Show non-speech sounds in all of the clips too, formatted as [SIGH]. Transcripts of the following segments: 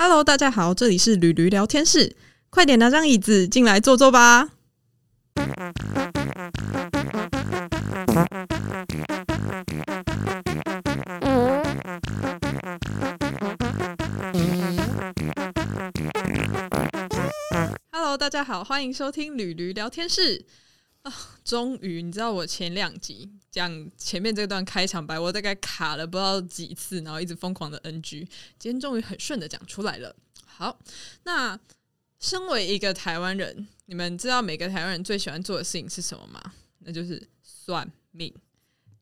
Hello，大家好，这里是驴驴聊天室，快点拿张椅子进来坐坐吧。Hello，大家好，欢迎收听驴驴聊天室啊！终于，你知道我前两集讲前面这段开场白，我大概卡了不知道几次，然后一直疯狂的 NG，今天终于很顺的讲出来了。好，那身为一个台湾人，你们知道每个台湾人最喜欢做的事情是什么吗？那就是算命。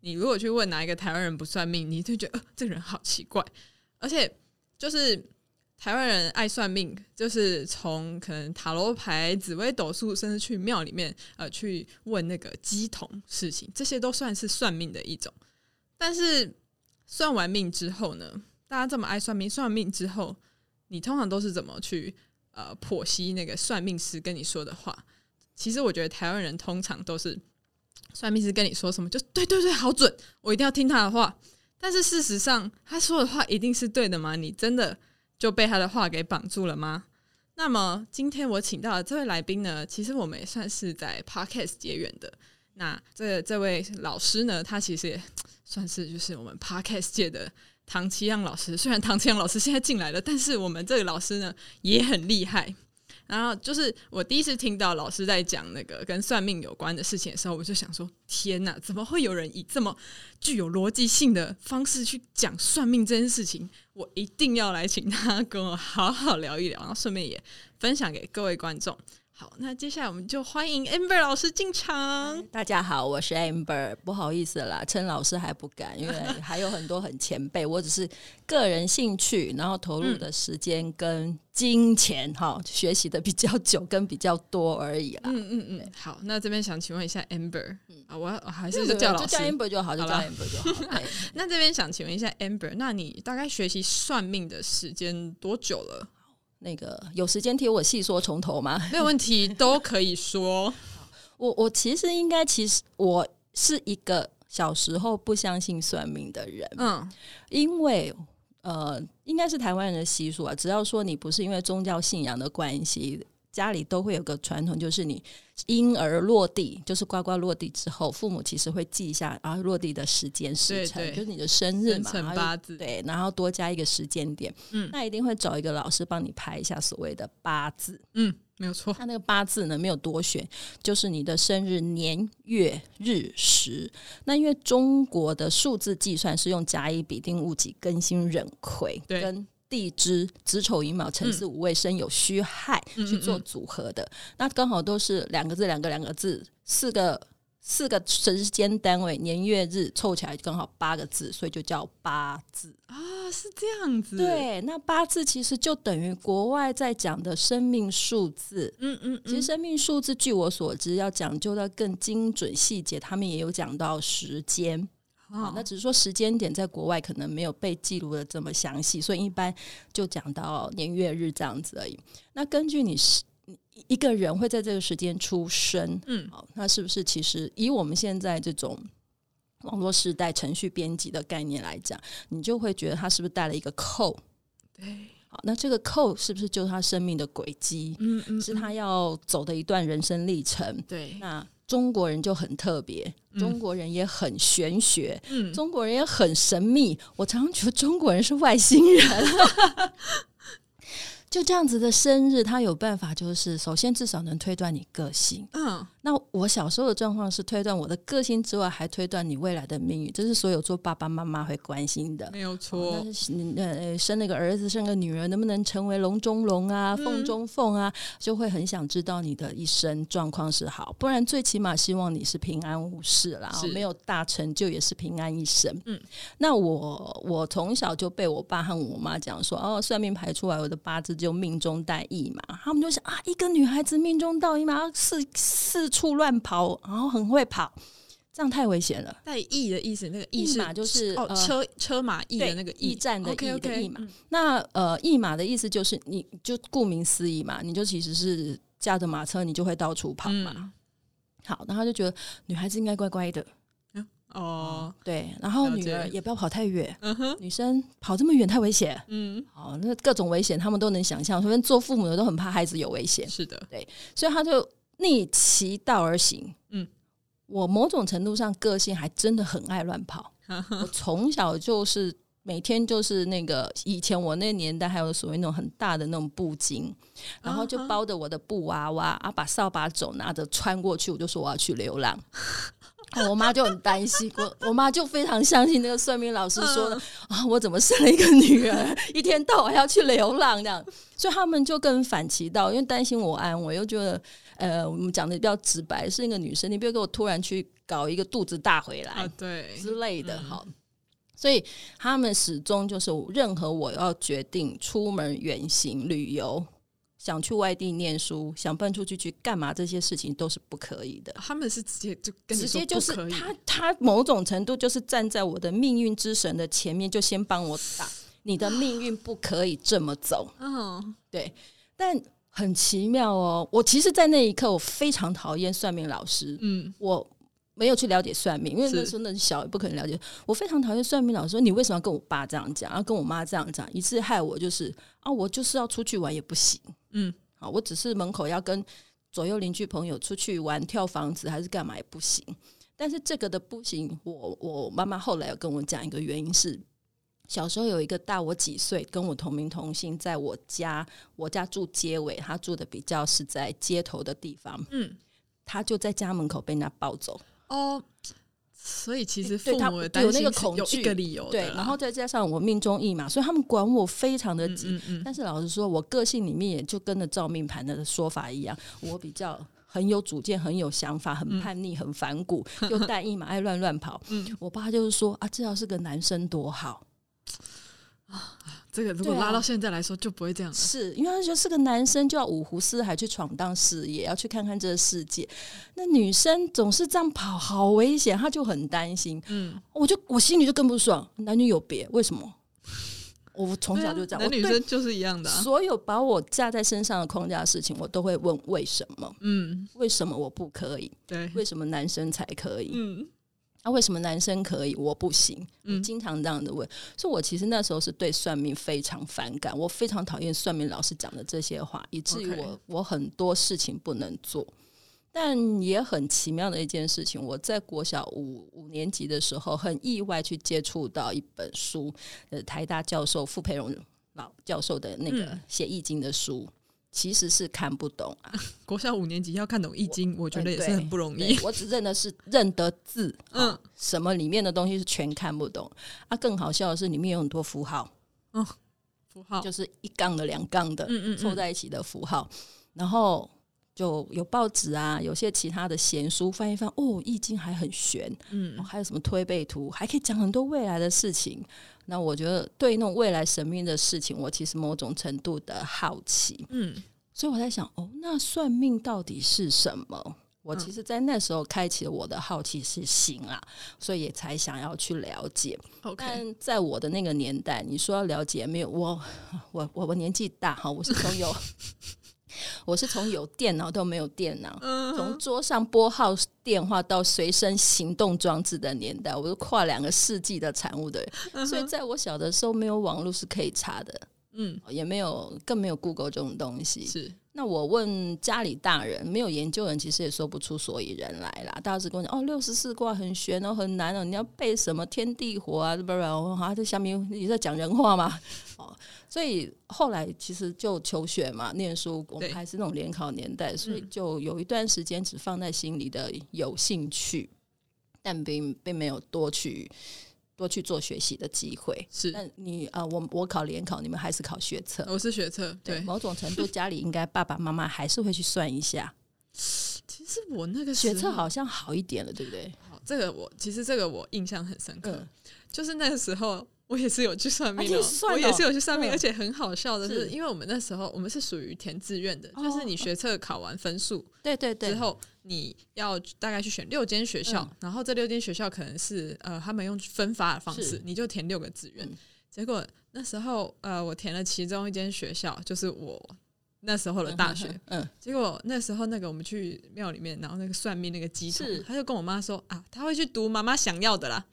你如果去问哪一个台湾人不算命，你就觉得呃，这个人好奇怪，而且就是。台湾人爱算命，就是从可能塔罗牌、紫微斗数，甚至去庙里面呃去问那个鸡同事情，这些都算是算命的一种。但是算完命之后呢，大家这么爱算命，算完命之后，你通常都是怎么去呃剖析那个算命师跟你说的话？其实我觉得台湾人通常都是算命师跟你说什么，就对对对，好准，我一定要听他的话。但是事实上，他说的话一定是对的吗？你真的？就被他的话给绑住了吗？那么今天我请到的这位来宾呢，其实我们也算是在 Podcast 结缘的。那这这位老师呢，他其实也算是就是我们 Podcast 界的唐奇阳老师。虽然唐奇阳老师现在进来了，但是我们这个老师呢也很厉害。然后就是我第一次听到老师在讲那个跟算命有关的事情的时候，我就想说：天哪，怎么会有人以这么具有逻辑性的方式去讲算命这件事情？我一定要来请他跟我好好聊一聊，然后顺便也分享给各位观众。好，那接下来我们就欢迎 Amber 老师进场。大家好，我是 Amber，不好意思啦，称老师还不敢，因为 [LAUGHS] 还有很多很前辈，我只是个人兴趣，然后投入的时间跟金钱哈，学习的比较久跟比较多而已啦。嗯嗯嗯，好，那这边想请问一下 Amber 啊，我还是就叫老师，叫 Amber 就好，就叫 Amber 就好。[LAUGHS] 那这边想请问一下 Amber，那你大概学习算命的时间多久了？那个有时间听我细说从头吗？[LAUGHS] 没有问题，都可以说。[LAUGHS] 我我其实应该，其实我是一个小时候不相信算命的人。嗯，因为呃，应该是台湾人的习俗啊，只要说你不是因为宗教信仰的关系。家里都会有个传统，就是你婴儿落地，就是呱呱落地之后，父母其实会记一下啊落地的时间时辰，就是你的生日嘛，八字对，然后多加一个时间点，嗯，那一定会找一个老师帮你排一下所谓的八字，嗯，没有错。他那个八字呢没有多选，就是你的生日年月日时。那因为中国的数字计算是用甲乙丙丁戊己庚辛壬癸跟。地支子丑寅卯辰巳午未申酉戌亥去做组合的，那刚好都是两个字两个两个字，四个四个时间单位年月日凑起来刚好八个字，所以就叫八字啊，是这样子。对，那八字其实就等于国外在讲的生命数字。嗯嗯，其实生命数字据我所知要讲究到更精准细节，他们也有讲到时间。好，那只是说时间点在国外可能没有被记录的这么详细，所以一般就讲到年月日这样子而已。那根据你是一个人会在这个时间出生，嗯，好，那是不是其实以我们现在这种网络时代程序编辑的概念来讲，你就会觉得他是不是带了一个扣？对，好，那这个扣是不是就是他生命的轨迹？嗯嗯，是他要走的一段人生历程？对，那。中国人就很特别，中国人也很玄学，中国人也很神秘。我常常觉得中国人是外星人。[LAUGHS] 就这样子的生日，他有办法，就是首先至少能推断你个性。嗯，那我小时候的状况是推断我的个性之外，还推断你未来的命运，这是所有做爸爸妈妈会关心的。没有错。呃，生了个儿子，生个女儿，能不能成为龙中龙啊，凤中凤啊，就会很想知道你的一生状况是好，不然最起码希望你是平安无事啦，没有大成就也是平安一生。嗯，那我我从小就被我爸和我妈讲说，哦，算命排出来我的八字。就命中带意嘛，他们就想啊，一个女孩子命中到意嘛，四四处乱跑，然后很会跑，这样太危险了。带意的意思，那个意马就是哦，车车马驿的那个驿站的驿的驿马。那呃，驿马的意思就是，你就顾名思义嘛，你就其实是驾着马车，你就会到处跑嘛。好，然后就觉得女孩子应该乖乖的。哦，对，然后女儿也不要跑太远，女生跑这么远太危险，嗯，哦，那各种危险他们都能想象，所以做父母的都很怕孩子有危险，是的，对，所以他就逆其道而行，嗯，我某种程度上个性还真的很爱乱跑，[LAUGHS] 我从小就是。每天就是那个以前我那年代还有所谓那种很大的那种布巾，然后就包着我的布娃娃啊，把扫把走拿着穿过去，我就说我要去流浪。我妈就很担心，我我妈就非常相信那个算命老师说的啊，我怎么生了一个女儿，一天到晚要去流浪这样，所以他们就更反其道，因为担心我安我，又觉得呃，我们讲的比较直白，是一个女生，你不要给我突然去搞一个肚子大回来啊，对之类的，好。所以他们始终就是，任何我要决定出门远行旅游，想去外地念书，想搬出去去干嘛，这些事情都是不可以的。他们是直接就直接就是他他某种程度就是站在我的命运之神的前面，就先帮我打 [LAUGHS] 你的命运不可以这么走。嗯，[LAUGHS] 对。但很奇妙哦，我其实，在那一刻我非常讨厌算命老师。嗯，我。没有去了解算命，因为那时候那小也不可能了解。我非常讨厌算命老师说：“你为什么要跟我爸这样讲，然后跟我妈这样讲，一次害我就是啊，我就是要出去玩也不行。”嗯，好，我只是门口要跟左右邻居朋友出去玩跳房子还是干嘛也不行。但是这个的不行，我我妈妈后来有跟我讲一个原因是，小时候有一个大我几岁跟我同名同姓，在我家我家住街尾，他住的比较是在街头的地方。嗯，他就在家门口被人家抱走。哦，所以其实父母有那个恐惧，一个理由。对，然后再加上我命中意嘛，所以他们管我非常的紧。但是老实说，我个性里面也就跟着照命盘的说法一样，我比较很有主见，很有想法，很叛逆，很反骨，[LAUGHS] 又带一马爱乱乱跑。我爸就是说啊，这要是个男生多好啊。这个如果拉到现在来说，就不会这样。是因为他觉得是个男生，就要五湖四海去闯荡事业，要去看看这个世界。那女生总是这样跑，好危险，他就很担心。嗯，我就我心里就更不爽。男女有别，为什么？我从小就这样，男女生就是一样的。所有把我架在身上的框架的事情，我都会问为什么？嗯，为什么我不可以？对，为什么男生才可以？嗯。那为什么男生可以，我不行？嗯，经常这样的问，所以我其实那时候是对算命非常反感，我非常讨厌算命老师讲的这些话，以至于我我很多事情不能做。但也很奇妙的一件事情，我在国小五五年级的时候，很意外去接触到一本书，呃，台大教授傅培荣老教授的那个写易经的书。其实是看不懂啊！[LAUGHS] 国小五年级要看懂易经，我觉得也是很不容易。我只认的是认得字，[LAUGHS] 嗯，什么里面的东西是全看不懂啊！更好笑的是，里面有很多符号，嗯，符号就是一杠的、两杠的，嗯嗯，凑在一起的符号。然后就有报纸啊，有些其他的闲书翻一翻，哦，易经还很玄，嗯，还有什么推背图，还可以讲很多未来的事情。那我觉得对那种未来神秘的事情，我其实某种程度的好奇，嗯，所以我在想，哦，那算命到底是什么？我其实，在那时候开启了我的好奇心啊，所以也才想要去了解。但在我的那个年代，你说要了解，没有我，我我我年纪大哈，我是从有。我是从有电脑到没有电脑，从桌上拨号电话到随身行动装置的年代，我是跨两个世纪的产物的人。所以在我小的时候，没有网络是可以查的，嗯，也没有，更没有 Google 这种东西。是，那我问家里大人，没有研究人，其实也说不出所以然来啦。大家只跟我讲，哦，六十四卦很玄哦，很难哦，你要背什么天地火啊，不然我啊，这下面你在讲人话吗？哦。所以后来其实就求学嘛，念书，我们还是那种联考年代，所以就有一段时间只放在心里的有兴趣，但并并没有多去多去做学习的机会。是，那你啊，我我考联考，你们还是考学测？我是学测，对，某种程度家里应该爸爸妈妈还是会去算一下。[LAUGHS] 其实我那个学测好像好一点了，对不对？好，这个我其实这个我印象很深刻，就是那个时候。我也是有去算命的，我也是有去算命，而且很好笑的是，因为我们那时候我们是属于填志愿的，就是你学测考完分数，对对对，之后你要大概去选六间学校，然后这六间学校可能是呃他们用分发的方式，你就填六个志愿。结果那时候呃我填了其中一间学校，就是我那时候的大学，嗯，结果那时候那个我们去庙里面，然后那个算命那个鸡童，他就跟我妈说啊，他会去读妈妈想要的啦，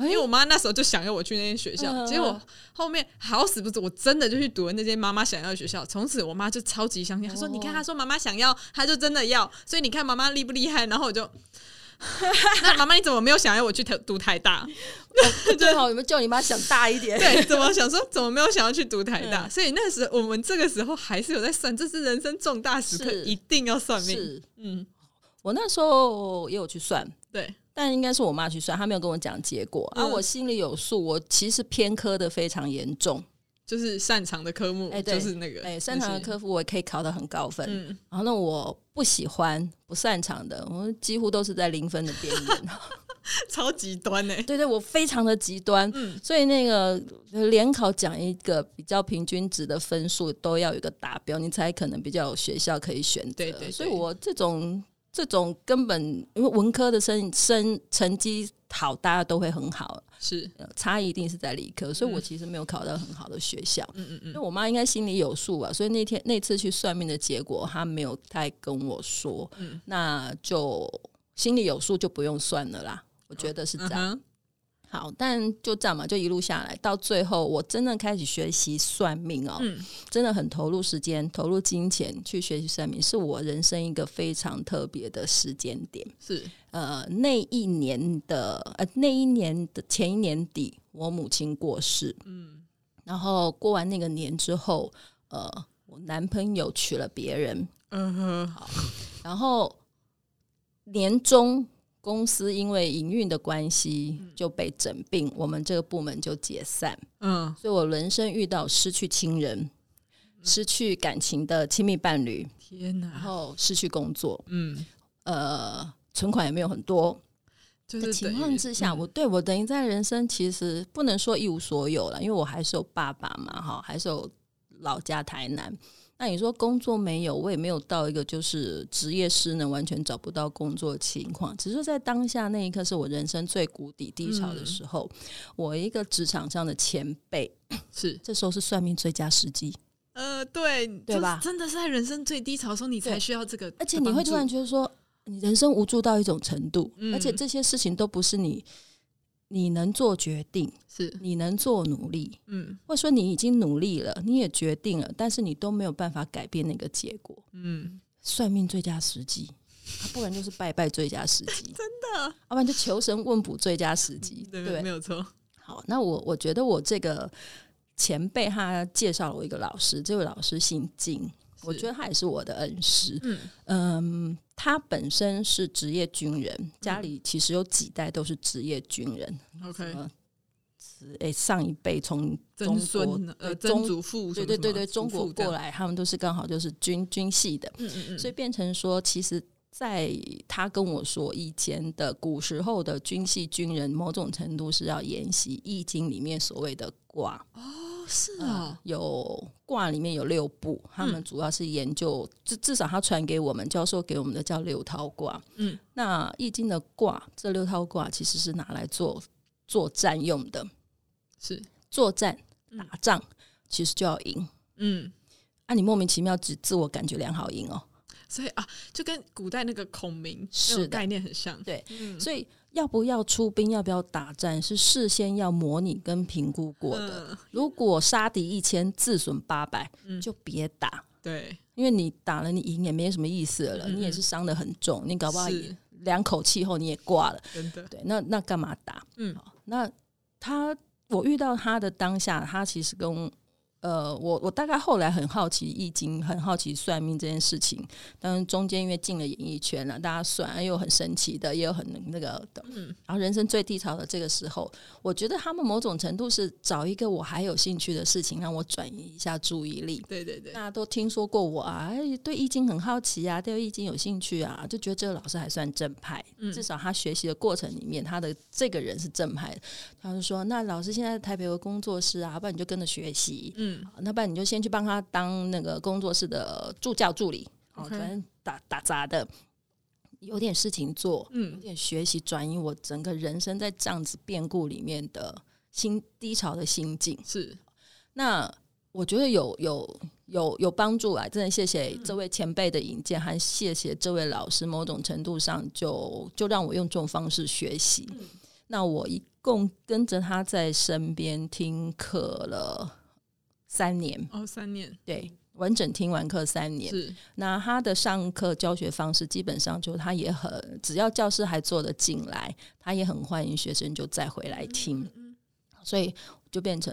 因为我妈那时候就想要我去那间学校，结果后面好死不死，我真的就去读了那间妈妈想要的学校，从此我妈就超级相信，她说你看，她说妈妈想要，她就真的要，所以你看妈妈厉不厉害？然后我就。[LAUGHS] 那妈妈，你怎么没有想要我去读读台大？最好有没有叫你妈想大一点？[LAUGHS] 对，怎么想说怎么没有想要去读台大？所以那时我们这个时候还是有在算，这是人生重大时刻，一定要算命。嗯，我那时候也有去算，对，但应该是我妈去算，她没有跟我讲结果啊，我心里有数。我其实偏科的非常严重。就是擅长的科目，哎，就是那个，哎，擅长的科目我也可以考到很高分。嗯，然后那我不喜欢、不擅长的，我几乎都是在零分的边缘，[LAUGHS] 超极端呢。对对，我非常的极端。嗯，所以那个联考讲一个比较平均值的分数，都要有一个达标，你才可能比较有学校可以选择。对对，所以我这种这种根本因为文科的生生成绩好，大家都会很好。是差异一定是在理科，所以我其实没有考到很好的学校。嗯嗯嗯，那我妈应该心里有数吧，所以那天那次去算命的结果，她没有太跟我说。嗯，那就心里有数就不用算了啦。我觉得是这样。好，但就这样嘛，就一路下来，到最后我真的开始学习算命哦，真的很投入时间、投入金钱去学习算命，是我人生一个非常特别的时间点。是。呃，那一年的呃那一年的前一年底，我母亲过世，嗯，然后过完那个年之后，呃，我男朋友娶了别人，嗯哼，好，然后年终。公司因为营运的关系就被整并，我们这个部门就解散。嗯，所以我人生遇到失去亲人、失去感情的亲密伴侣，天哪！然后失去工作，嗯，呃，存款也没有很多的情况之下，我对我等于在人生其实不能说一无所有了，因为我还是有爸爸嘛，哈，还是有老家台南。那你说工作没有，我也没有到一个就是职业失能、完全找不到工作情况。只是在当下那一刻，是我人生最谷底低潮的时候。我一个职场上的前辈，[LAUGHS] 是这时候是算命最佳时机。呃，对，对吧？真的是在人生最低潮的时候，你才需要这个。而且你会突然觉得说，你人生无助到一种程度，而且这些事情都不是你。你能做决定，是。你能做努力，嗯，或者说你已经努力了，你也决定了，但是你都没有办法改变那个结果，嗯，算命最佳时机，不然就是拜拜最佳时机，[LAUGHS] 真的，要不然就求神问卜最佳时机，对，没有错。好，那我我觉得我这个前辈他介绍了我一个老师，这位老师姓金。我觉得他也是我的恩师。嗯嗯，他本身是职业军人，家里其实有几代都是职业军人。OK，哎，上一辈从中国呃曾祖父，对对对对，中国过来，他们都是刚好就是军军系的。嗯嗯嗯，所以变成说，其实在他跟我说以前的古时候的军系军人，某种程度是要研习《易经》里面所谓的卦。哦。是啊，有卦里面有六部，他们主要是研究，至至少他传给我们教授给我们的叫六套卦。嗯，那易经的卦，这六套卦其实是拿来做作战用的，是。作战打仗，其实就要赢。嗯，啊，你莫名其妙只自我感觉良好赢哦，所以啊，就跟古代那个孔明是概念很像，对，所以。要不要出兵？要不要打战？是事先要模拟跟评估过的。如果杀敌一千，自损八百，就别打。对，因为你打了，你赢也没什么意思了。你也是伤的很重，你搞不好两口气后你也挂了。真的，对，那那干嘛打？嗯，那他我遇到他的当下，他其实跟。呃，我我大概后来很好奇易经，很好奇算命这件事情。但是中间因为进了演艺圈了，大家算又很神奇的，也有很那个的。嗯，然后人生最低潮的这个时候，我觉得他们某种程度是找一个我还有兴趣的事情，让我转移一下注意力。对对对，大家都听说过我啊，对易经很好奇啊，对易经有兴趣啊，就觉得这个老师还算正派。嗯，至少他学习的过程里面，他的这个人是正派的。他就说：“那老师现在台北有工作室啊，不然你就跟着学习。”嗯。那不然你就先去帮他当那个工作室的助教助理，哦，反正打打杂的，有点事情做，嗯，有点学习转移我整个人生在这样子变故里面的心低潮的心境。是，那我觉得有有有有帮助啊！真的谢谢这位前辈的引荐，还谢谢这位老师，某种程度上就就让我用这种方式学习。那我一共跟着他在身边听课了三年哦，三年对，完整听完课三年。是那他的上课教学方式基本上就他也很，只要教室还坐得进来，他也很欢迎学生就再回来听。所以就变成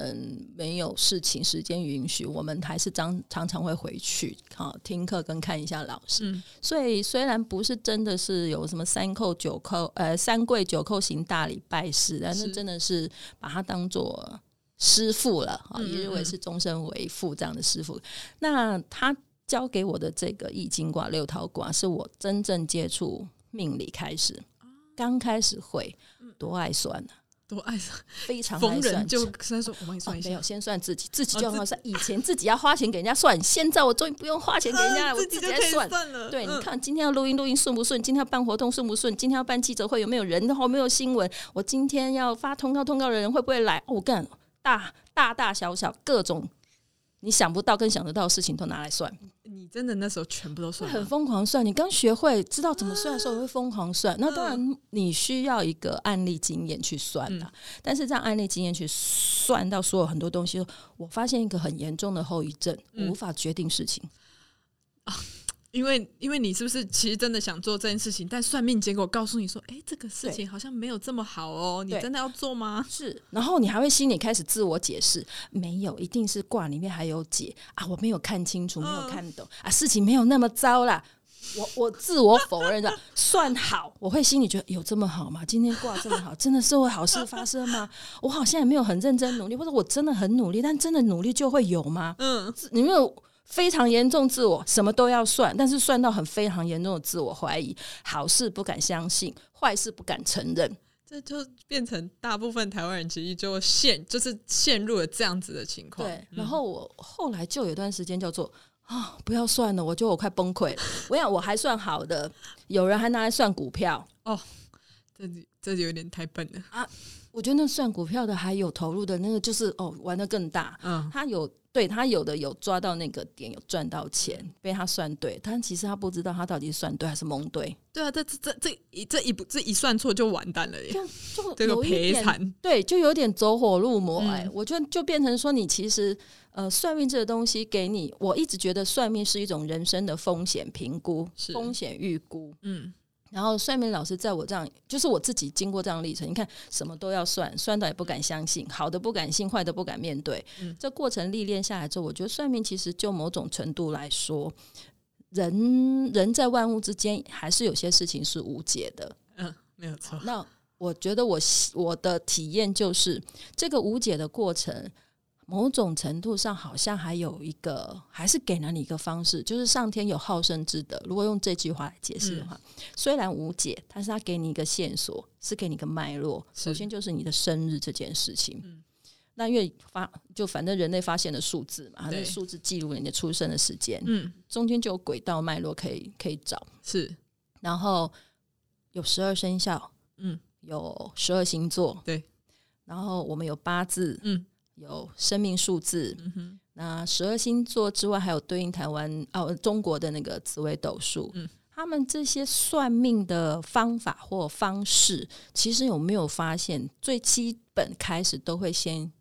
没有事情，时间允许，我们还是常常常会回去好听课跟看一下老师。所以虽然不是真的是有什么三叩九叩，呃，三跪九叩行大礼拜师，但是真的是把它当做师傅了啊，一日为师，终身为父这样的师傅。那他教给我的这个易经卦、六套卦，是我真正接触命理开始，刚开始会多爱算呢。多爱算，非常 [LAUGHS] 逢人就先说我帮你算一下，没有先算自己，自己就要算。以前自己要花钱给人家算，现在我终于不用花钱给人家，[LAUGHS] 我自己在算了。对，你看今天要录音录音顺不顺？今天要办活动顺不顺？今天要办记者会有没有人？然后没有新闻？我今天要发通告，通告的人会不会来？我干大大大小小各种。你想不到跟想得到的事情都拿来算，你真的那时候全部都算，很疯狂算。你刚学会知道怎么算的时候，会疯狂算。那当然你需要一个案例经验去算的，但是这样案例经验去算到所有很多东西，我发现一个很严重的后遗症，无法决定事情啊。[LAUGHS] 因为，因为你是不是其实真的想做这件事情，但算命结果告诉你说，哎，这个事情好像没有这么好哦，你真的要做吗？是，然后你还会心里开始自我解释，没有，一定是卦里面还有解啊，我没有看清楚，没有看懂啊，事情没有那么糟啦。我我自我否认的，算好，我会心里觉得有这么好吗？今天卦这么好，真的是会好事发生吗？[LAUGHS] 我好像也没有很认真努力，或者我真的很努力，但真的努力就会有吗？嗯，你没有。非常严重自我，什么都要算，但是算到很非常严重的自我怀疑，好事不敢相信，坏事不敢承认，这就变成大部分台湾人其实就陷，就是陷入了这样子的情况。对，然后我后来就有段时间叫做啊，不要算了，我觉得我快崩溃了。我想我还算好的，有人还拿来算股票哦，这这有点太笨了啊。我觉得那算股票的还有投入的那个，就是哦，玩的更大。嗯，他有对他有的有抓到那个点，有赚到钱，被他算对。但其实他不知道他到底是算对还是蒙对。对啊，这这这这一这一步这一算错就完蛋了耶！就 [LAUGHS] 就这个赔惨，对，就有点走火入魔。哎，我觉得就变成说，你其实呃，算命这个东西给你，我一直觉得算命是一种人生的风险评估、风险预估。嗯。然后算命老师在我这样，就是我自己经过这样历程，你看什么都要算，算到也不敢相信，好的不敢信，坏的不敢面对。这过程历练下来之后，我觉得算命其实就某种程度来说，人人在万物之间还是有些事情是无解的。嗯，没有错。那我觉得我我的体验就是这个无解的过程。某种程度上，好像还有一个，还是给了你一个方式，就是上天有好生之德。如果用这句话来解释的话，虽然无解，但是他给你一个线索，是给你一个脉络。首先就是你的生日这件事情。那因为发就反正人类发现的数字嘛，那数字记录你的出生的时间。嗯，中间就有轨道脉络可以可以找。是，然后有十二生肖，嗯，有十二星座，对，然后我们有八字，嗯。有生命数字，那十二星座之外，还有对应台湾哦中国的那个紫微斗数。嗯，他们这些算命的方法或方式，其实有没有发现，最基本开始都会先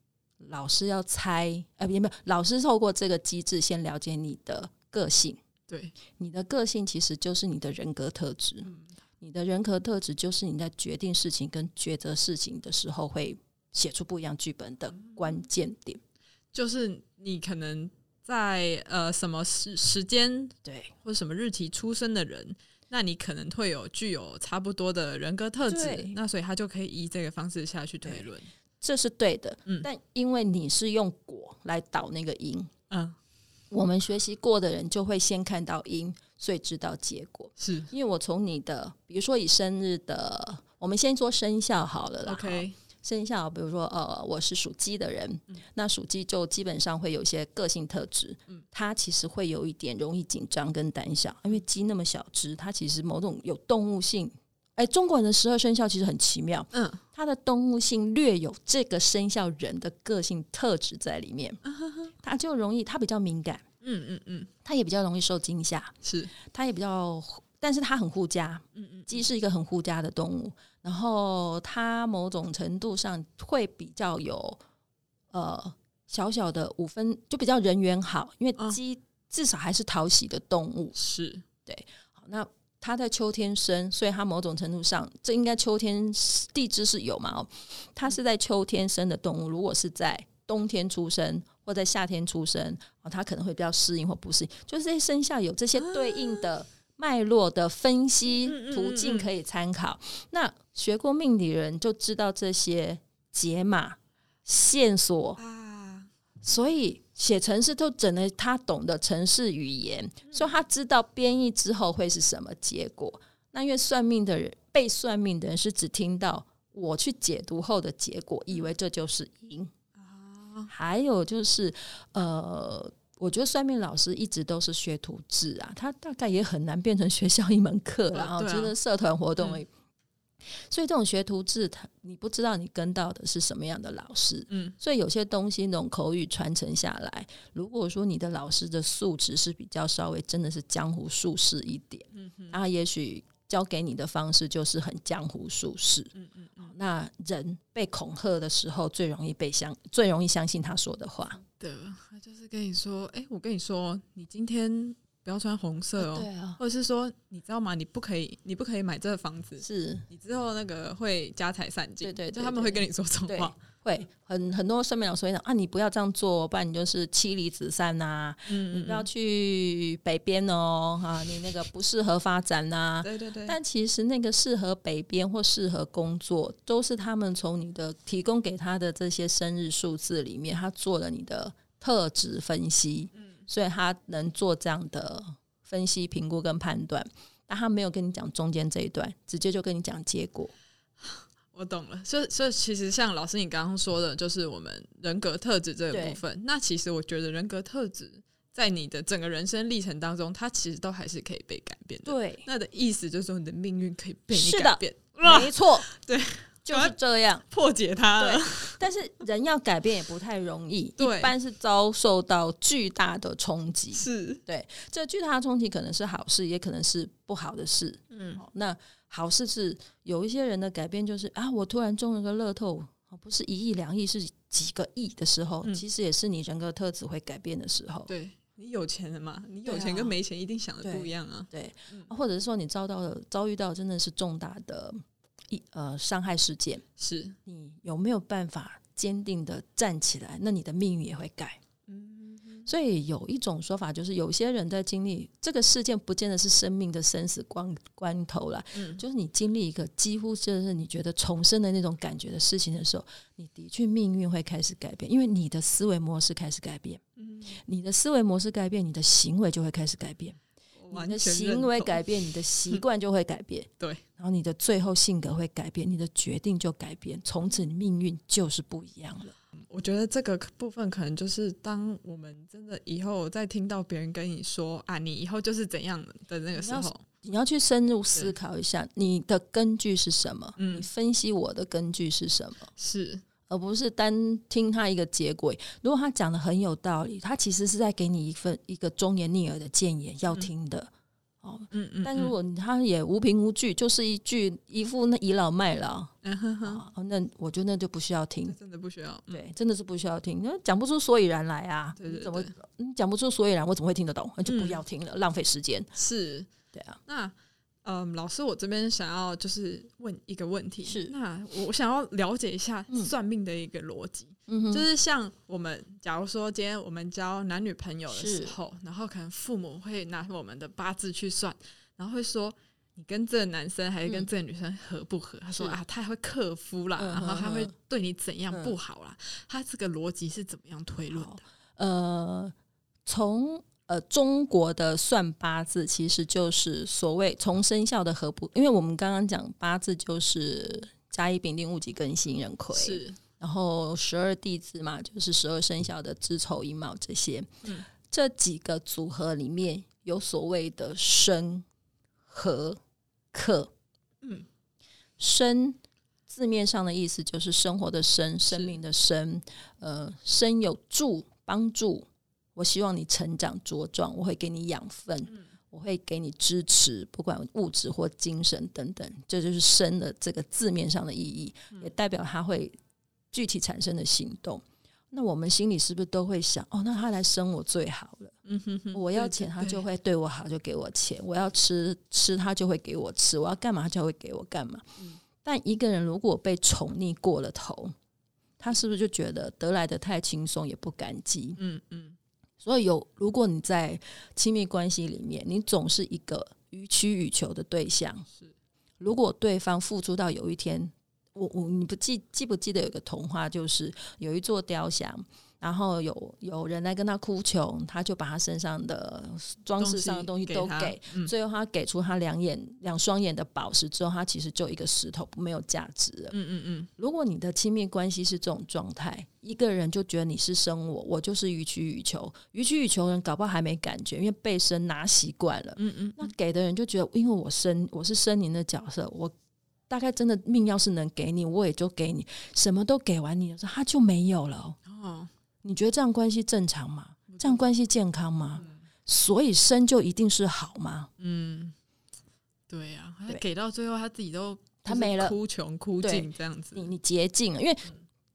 老师要猜，呃，也没有老师透过这个机制先了解你的个性？对，你的个性其实就是你的人格特质。你的人格特质就是你在决定事情跟抉择事情的时候会。写出不一样剧本的关键点，就是你可能在呃什么时时间对，或者什么日期出生的人，那你可能会有具有差不多的人格特质，那所以他就可以以这个方式下去推论，这是对的。嗯，但因为你是用果来导那个因，嗯，我们学习过的人就会先看到因，所以知道结果。是因为我从你的，比如说以生日的，我们先说生肖好了啦。OK。生肖，比如说，呃，我是属鸡的人，那属鸡就基本上会有一些个性特质，嗯，它其实会有一点容易紧张跟胆小，因为鸡那么小只，它其实某种有动物性。哎，中国人的十二生肖其实很奇妙，嗯，它的动物性略有这个生肖人的个性特质在里面，它就容易，它比较敏感，嗯嗯嗯，它也比较容易受惊吓，是它也比较，但是它很护家，嗯嗯，鸡是一个很护家的动物，然后它某种程度上会比较有呃小小的五分，就比较人缘好，因为鸡至少还是讨喜的动物，是对，好那。它在秋天生，所以它某种程度上，这应该秋天地支是有嘛？哦，它是在秋天生的动物。如果是在冬天出生或在夏天出生，哦，它可能会比较适应或不适应。就是这些生肖有这些对应的脉络的分析途径可以参考。那学过命理人就知道这些解码线索啊，所以。写程式都整了，他懂得程式语言，所以他知道编译之后会是什么结果。那因为算命的人被算命的人是只听到我去解读后的结果，以为这就是赢啊。还有就是，呃，我觉得算命老师一直都是学徒制啊，他大概也很难变成学校一门课然后就是社团活动。所以这种学徒制，他你不知道你跟到的是什么样的老师，嗯，所以有些东西那种口语传承下来，如果说你的老师的素质是比较稍微真的是江湖术士一点，嗯然后也许教给你的方式就是很江湖术士，嗯嗯，那人被恐吓的时候最容易被相最容易相信他说的话，他就是跟你说，哎，我跟你说，你今天。不要穿红色哦，对啊，或者是说，你知道吗？你不可以，你不可以买这个房子，是。你之后那个会家财散尽，对对，就他们会跟你说这种话，会。很很多生命老师会讲啊，你不要这样做，不然你就是妻离子散呐，嗯，你不要去北边哦，啊，你那个不适合发展呐，对对对，但其实那个适合北边或适合工作，都是他们从你的提供给他的这些生日数字里面，他做了你的特质分析，嗯。所以他能做这样的分析、评估跟判断，但他没有跟你讲中间这一段，直接就跟你讲结果。我懂了，所以所以其实像老师你刚刚说的，就是我们人格特质这个部分。那其实我觉得人格特质在你的整个人生历程当中，它其实都还是可以被改变的。对，那的意思就是说，你的命运可以被你改变。没错，对。就是这样破解它了，但是人要改变也不太容易，一般是遭受到巨大的冲击。是对，这巨大的冲击可能是好事，也可能是不好的事。嗯，那好事是有一些人的改变，就是啊，我突然中了个乐透，不是一亿两亿，是几个亿的时候，其实也是你人格特质会改变的时候。对你有钱了嘛？你有钱跟没钱一定想的不一样啊。对，或者是说你遭到了遭遇到真的是重大的。一呃，伤害事件是你有没有办法坚定的站起来？那你的命运也会改。嗯，所以有一种说法就是，有些人在经历这个事件，不见得是生命的生死关关头了。嗯，就是你经历一个几乎就是你觉得重生的那种感觉的事情的时候，你的确命运会开始改变，因为你的思维模式开始改变。嗯，你的思维模式改变，你的行为就会开始改变。你的行为改变，你的习 [LAUGHS] 惯就会改变。对，然后你的最后性格会改变，你的决定就改变，从此你命运就是不一样了。我觉得这个部分可能就是当我们真的以后再听到别人跟你说啊，你以后就是怎样的那个时候，你要去深入思考一下，你的根据是什么？嗯，你分析我的根据是什么？是。而不是单听他一个结果。如果他讲的很有道理，他其实是在给你一份一个忠言逆耳的谏言，要听的。哦，嗯嗯。但如果他也无凭无据，就是一句一副那倚老卖老，哦，那我觉得那就不需要听，真的不需要。对，真的是不需要听，那讲不出所以然来啊。对对，怎么你讲不出所以然，我怎么会听得懂？那就不要听了，浪费时间。是，对啊。那。嗯，老师，我这边想要就是问一个问题，是那我想要了解一下算命的一个逻辑，嗯，就是像我们假如说今天我们交男女朋友的时候，然后可能父母会拿我们的八字去算，然后会说你跟这个男生还是跟这个女生合不合？他说啊，他还会克夫啦，然后他会对你怎样不好啦？他这个逻辑是怎么样推论的？呃，从。呃，中国的算八字其实就是所谓从生肖的合不，因为我们刚刚讲八字就是甲乙丙丁戊己庚辛壬癸，是，然后十二地支嘛，就是十二生肖的子丑寅卯这些，嗯，这几个组合里面有所谓的生和克，嗯，生字面上的意思就是生活的生，生命的生，呃，生有助帮助。我希望你成长茁壮，我会给你养分，我会给你支持，不管物质或精神等等，这就是生的这个字面上的意义，也代表他会具体产生的行动。那我们心里是不是都会想，哦，那他来生我最好了，嗯哼哼，我要钱他就会对我好，就给我钱；我要吃吃他就会给我吃；我要干嘛他就会给我干嘛。但一个人如果被宠溺过了头，他是不是就觉得得来的太轻松，也不感激？嗯嗯。所以有，如果你在亲密关系里面，你总是一个予取予求的对象。是。如果对方付出到有一天，我我你不记记不记得有个童话，就是有一座雕像。然后有有人来跟他哭穷，他就把他身上的装饰上的东西都给，最后他给出他两眼两双眼的宝石之后，他其实就一个石头，没有价值了。嗯嗯嗯。如果你的亲密关系是这种状态，一个人就觉得你是生我，我就是予取予求，予取予求人搞不好还没感觉，因为被生拿习惯了。嗯嗯。那给的人就觉得，因为我生我是生您的角色，我大概真的命要是能给你，我也就给你，什么都给完你的时候，他就没有了。哦。你觉得这样关系正常吗？这样关系健康吗？所以生就一定是好吗？嗯，对呀，他给到最后他自己都他没了，哭穷哭尽这样子。你你竭尽了，因为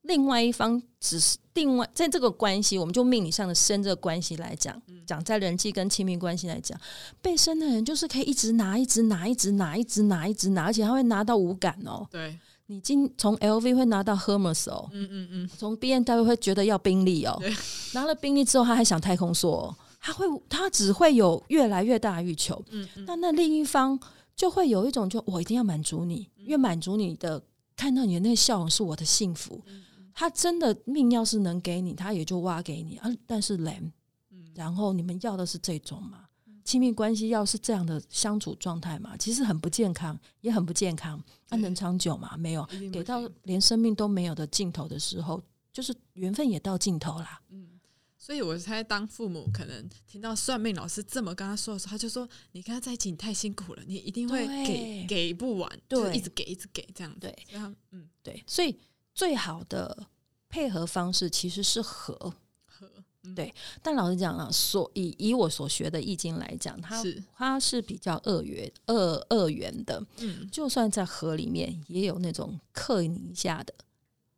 另外一方只是另外在这个关系，我们就命理上的生这个关系来讲，讲在人际跟亲密关系来讲，被生的人就是可以一直拿，一直拿，一直拿，一直拿，一直拿，而且他会拿到无感哦。对。你今从 LV 会拿到 Hermes 哦，嗯嗯嗯，从 B N W 会觉得要宾利哦，拿了宾利之后，他还想太空梭，他会他只会有越来越大的欲求，嗯嗯，那那另一方就会有一种，就我一定要满足你，因为满足你的看到你的那个笑容是我的幸福，他真的命要是能给你，他也就挖给你啊，但是人，然后你们要的是这种吗？亲密关系要是这样的相处状态嘛，其实很不健康，也很不健康。那能长久吗？没有，给到连生命都没有的尽头的时候，就是缘分也到尽头啦。嗯，所以我猜当父母可能听到算命老师这么跟他说的时候，他就说：“你跟他在一起，你太辛苦了，你一定会给给不完，对，一直给，一直给这样。”对，嗯，对，所以最好的配合方式其实是和和。对，但老实讲啊，所以以我所学的易经来讲，它它是比较二元、二二元的。嗯，就算在河里面，也有那种克你一下的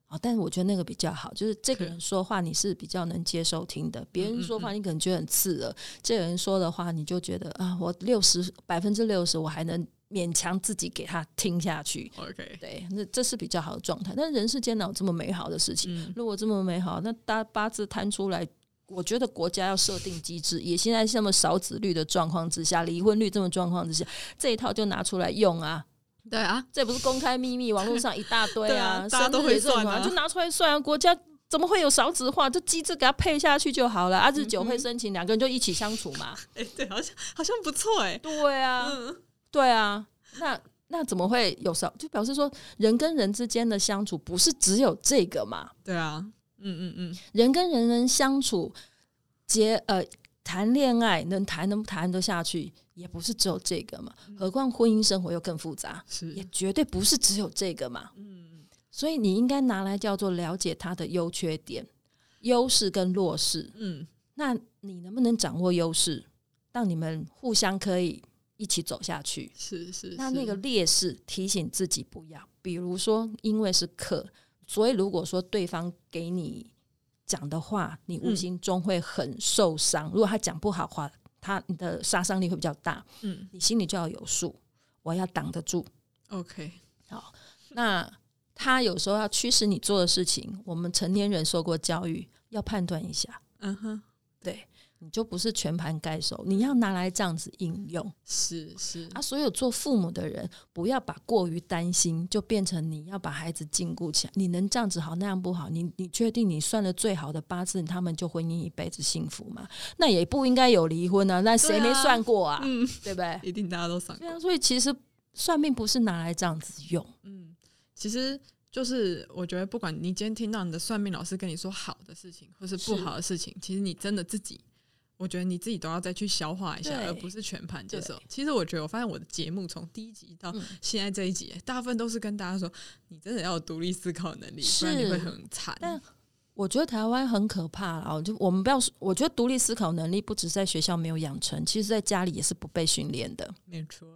啊。但是我觉得那个比较好，就是这个人说话你是比较能接受听的，别人说话你可能觉得很刺耳，这个人说的话你就觉得啊，我六十百分之六十我还能勉强自己给他听下去。OK，对，那这是比较好的状态。但人世间哪有这么美好的事情？如果这么美好，那大八字摊出来。我觉得国家要设定机制，也现在这么少子率的状况之下，离婚率这么状况之下，这一套就拿出来用啊！对啊，这不是公开秘密，网络上一大堆啊，[LAUGHS] 大家都会算啊，就拿出来算啊！国家怎么会有少子化？这机制给它配下去就好了。啊，日久会生情，两个人就一起相处嘛。[LAUGHS] 哎，对，好像好像不错哎。对啊，[LAUGHS] 对啊，那那怎么会有少？就表示说，人跟人之间的相处不是只有这个嘛？对啊。嗯嗯嗯，人跟人人相处，结呃谈恋爱能谈能谈得下去，也不是只有这个嘛。何况婚姻生活又更复杂，是也绝对不是只有这个嘛。嗯，所以你应该拿来叫做了解他的优缺点、优势跟弱势。嗯，那你能不能掌握优势，让你们互相可以一起走下去？是是，那那个劣势提醒自己不要，比如说因为是克。所以，如果说对方给你讲的话，你无形中会很受伤。如果他讲不好话，他你的杀伤力会比较大。嗯，你心里就要有数，我要挡得住。OK，好。那他有时候要驱使你做的事情，我们成年人受过教育，要判断一下。嗯哼，对。你就不是全盘盖收，你要拿来这样子应用。是是啊，所有做父母的人不要把过于担心，就变成你要把孩子禁锢起来。你能这样子好，那样不好？你你确定你算的最好的八字，他们就婚姻一辈子幸福吗？那也不应该有离婚啊！那谁没算过啊？嗯，对不对？一定大家都算。对啊，所以其实算命不是拿来这样子用。嗯，其实就是我觉得，不管你今天听到你的算命老师跟你说好的事情，或是不好的事情，其实你真的自己。我觉得你自己都要再去消化一下，而不是全盘接受。其实我觉得，我发现我的节目从第一集到现在这一集，大部分都是跟大家说，你真的要有独立思考能力，不然你会很惨。但我觉得台湾很可怕啊，就我们不要说，我觉得独立思考能力不止在学校没有养成，其实在家里也是不被训练的。没错。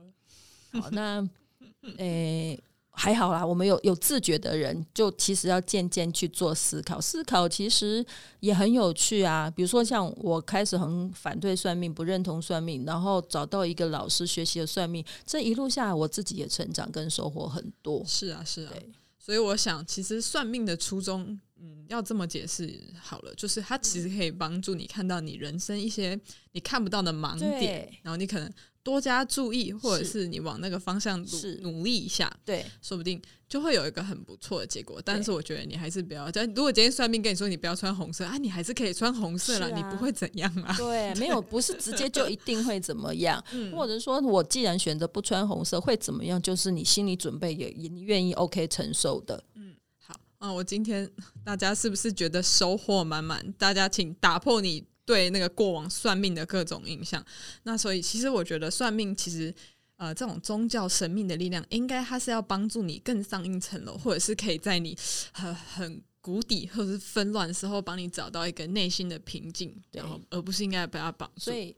好，那 [LAUGHS] 诶。还好啦，我们有有自觉的人，就其实要渐渐去做思考。思考其实也很有趣啊。比如说，像我开始很反对算命，不认同算命，然后找到一个老师学习了算命，这一路下来，我自己也成长跟收获很多。是啊，是啊。所以我想，其实算命的初衷，嗯，要这么解释好了，就是它其实可以帮助你看到你人生一些你看不到的盲点，然后你可能。多加注意，或者是你往那个方向努努力一下，对，说不定就会有一个很不错的结果。但是我觉得你还是不要。如果今天算命跟你说你不要穿红色啊，你还是可以穿红色了，你不会怎样啊？对，[LAUGHS] 没有，不是直接就一定会怎么样，或者说我既然选择不穿红色会怎么样，就是你心理准备也也愿意 OK 承受的。嗯，好，嗯，我今天大家是不是觉得收获满满？大家请打破你。对那个过往算命的各种印象，那所以其实我觉得算命其实呃这种宗教神秘的力量，应该它是要帮助你更上一层楼，或者是可以在你很很谷底或者是纷乱的时候，帮你找到一个内心的平静，然后而不是应该被它绑住。所以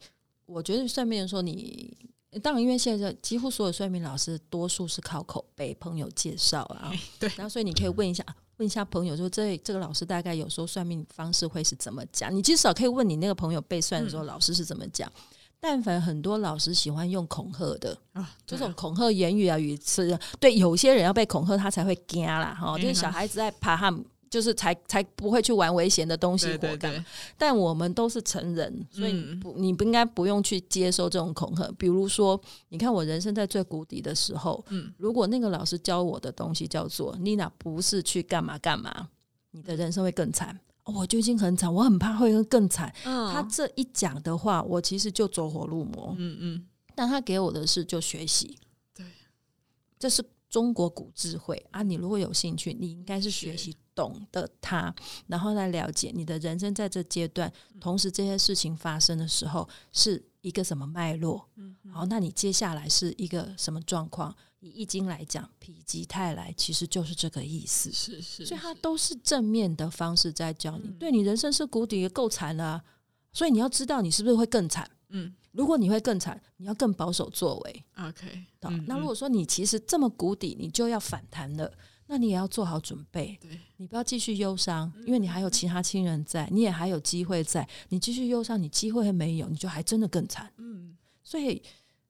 我觉得算命说你，当然因为现在几乎所有算命老师多数是靠口碑、朋友介绍啊，[LAUGHS] 对，然后所以你可以问一下。问一下朋友，说这这个老师大概有时候算命方式会是怎么讲？你至少可以问你那个朋友被算的时候，老师是怎么讲。但凡很多老师喜欢用恐吓的啊，这种恐吓言语啊语词，对有些人要被恐吓，他才会惊啦。哈，就是小孩子在爬汉。就是才才不会去玩危险的东西活干，但我们都是成人，所以不你不应该不用去接受这种恐吓。比如说，你看我人生在最谷底的时候，嗯，如果那个老师教我的东西叫做妮娜不是去干嘛干嘛，你的人生会更惨。我就已经很惨，我很怕会更惨。他这一讲的话，我其实就走火入魔。嗯嗯，但他给我的是就学习，对，这是中国古智慧啊。你如果有兴趣，你应该是学习。懂得它，然后来了解你的人生在这阶段，同时这些事情发生的时候是一个什么脉络？嗯，好，那你接下来是一个什么状况？以易经来讲，否极泰来，其实就是这个意思。是是，所以它都是正面的方式在教你。对你人生是谷底，够惨了，所以你要知道你是不是会更惨。嗯，如果你会更惨，你要更保守作为。OK，好，那如果说你其实这么谷底，你就要反弹了。那你也要做好准备，对你不要继续忧伤，因为你还有其他亲人在，你也还有机会在。你继续忧伤，你机会还没有，你就还真的更惨。嗯，所以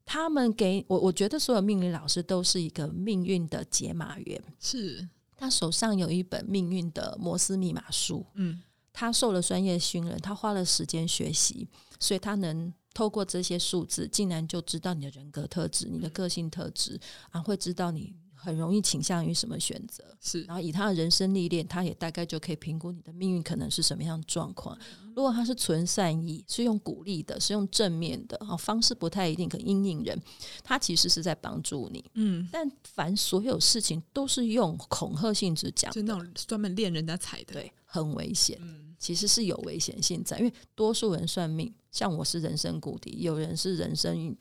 他们给我，我觉得所有命理老师都是一个命运的解码员。是他手上有一本命运的摩斯密码书。嗯，他受了专业训练，他花了时间学习，所以他能透过这些数字，竟然就知道你的人格特质、你的个性特质啊，会知道你。很容易倾向于什么选择是，然后以他的人生历练，他也大概就可以评估你的命运可能是什么样的状况。如果他是纯善意，是用鼓励的，是用正面的啊方式，不太一定可阴影人，他其实是在帮助你。嗯，但凡所有事情都是用恐吓性质讲，就那种专门练人家踩的，对，很危险。嗯，其实是有危险性在，因为多数人算命，像我是人生谷底，有人是人生。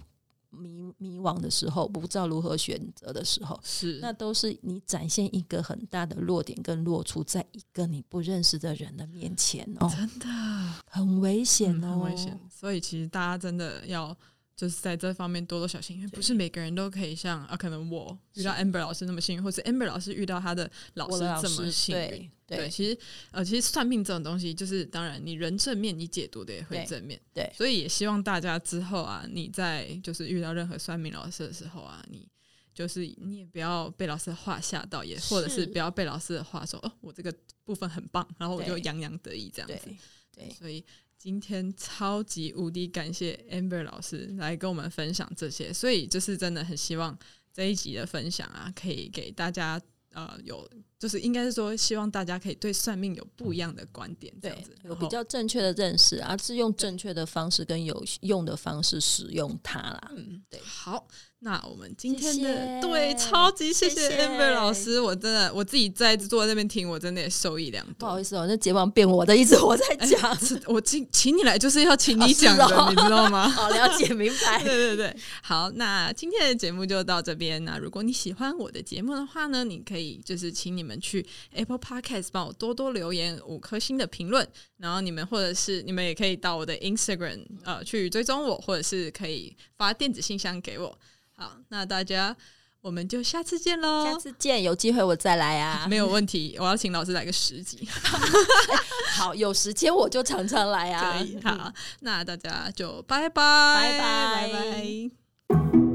迷迷惘的时候，不知道如何选择的时候，是那都是你展现一个很大的弱点跟落处，在一个你不认识的人的面前哦，真的很危险哦，很危险。所以其实大家真的要。就是在这方面多多小心，因为不是每个人都可以像啊，可能我遇到 Amber 老师那么幸运，或者 Amber 老师遇到他的老师这么幸运。对，其实呃，其实算命这种东西，就是当然你人正面，你解读的也会正面。对，所以也希望大家之后啊，你在就是遇到任何算命老师的时候啊，你就是你也不要被老师的话吓到，也或者是不要被老师的话说哦，我这个部分很棒，然后我就洋洋得意这样子。对，所以。今天超级无敌感谢 Amber 老师来跟我们分享这些，所以就是真的很希望这一集的分享啊，可以给大家呃有，就是应该是说希望大家可以对算命有不一样的观点，这样子有比较正确的认识，而是用正确的方式跟有用的方式使用它啦。嗯，对，好。那我们今天的对超级谢谢 Amber 老师，我真的我自己在坐在那边听，我真的也受益良多。不好意思哦，那节目变我的，一直我在讲，[LAUGHS] 我请请你来就是要请你讲的，你知道吗？[LAUGHS] 好，了解明白。对对对，好，那今天的节目就到这边。那如果你喜欢我的节目的话呢，你可以就是请你们。们去 Apple Podcast 帮我多多留言五颗星的评论，然后你们或者是你们也可以到我的 Instagram 呃去追踪我，或者是可以发电子信箱给我。好，那大家。我们就下次见喽！下次见，有机会我再来啊，[LAUGHS] 没有问题。我要请老师来个十集，[LAUGHS] 好，有时间我就常常来啊。[LAUGHS] 可以，好，那大家就拜拜，拜拜，拜拜。